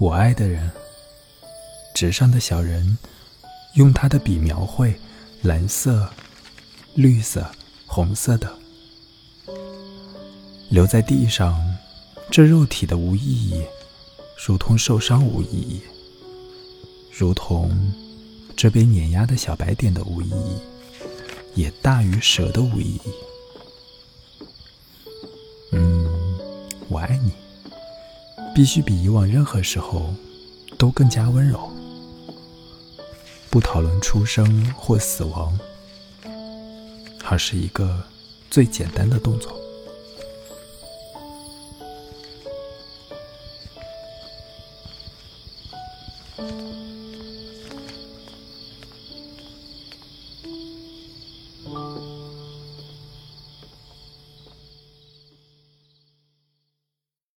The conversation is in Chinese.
我爱的人，纸上的小人，用他的笔描绘蓝色、绿色、红色的，留在地上，这肉体的无意义，如同受伤无意义，如同这被碾压的小白点的无意义，也大于蛇的无意义。嗯我爱你，必须比以往任何时候都更加温柔。不讨论出生或死亡，而是一个最简单的动作。